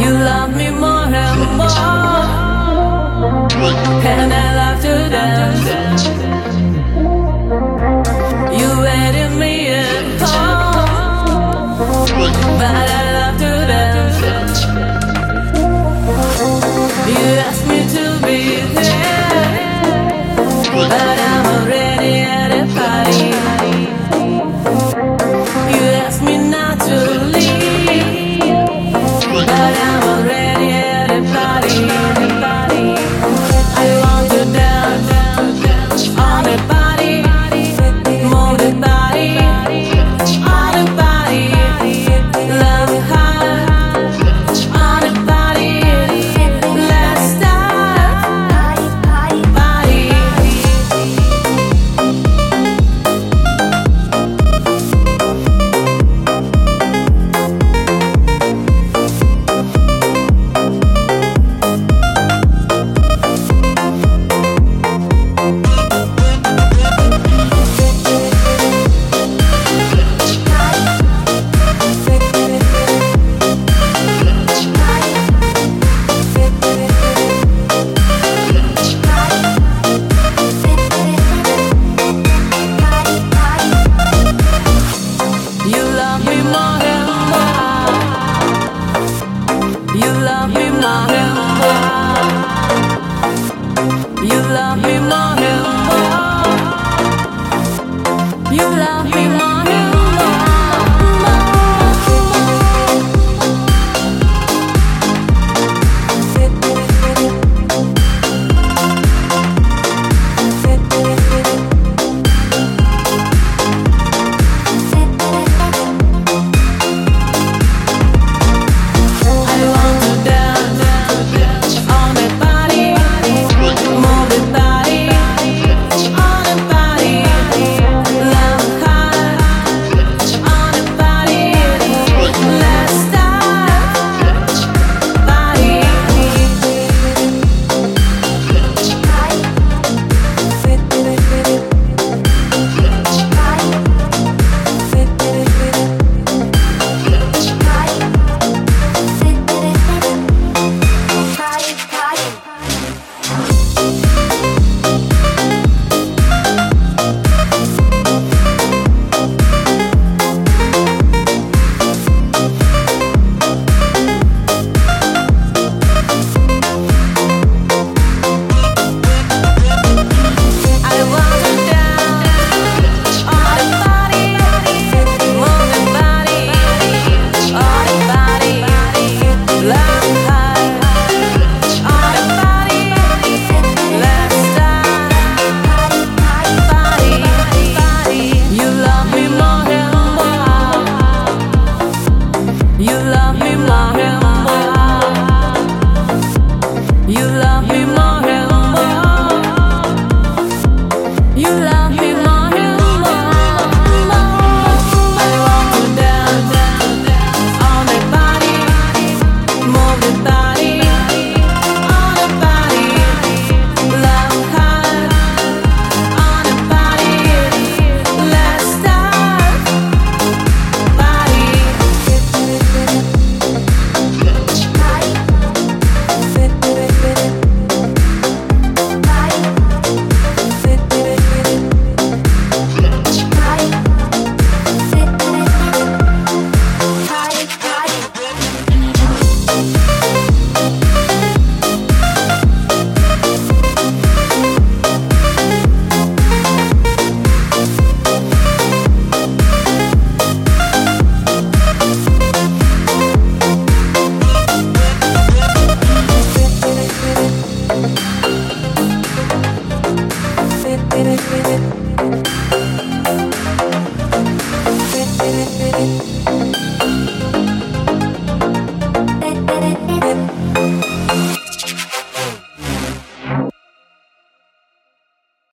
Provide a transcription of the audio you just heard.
You love me more and more. And I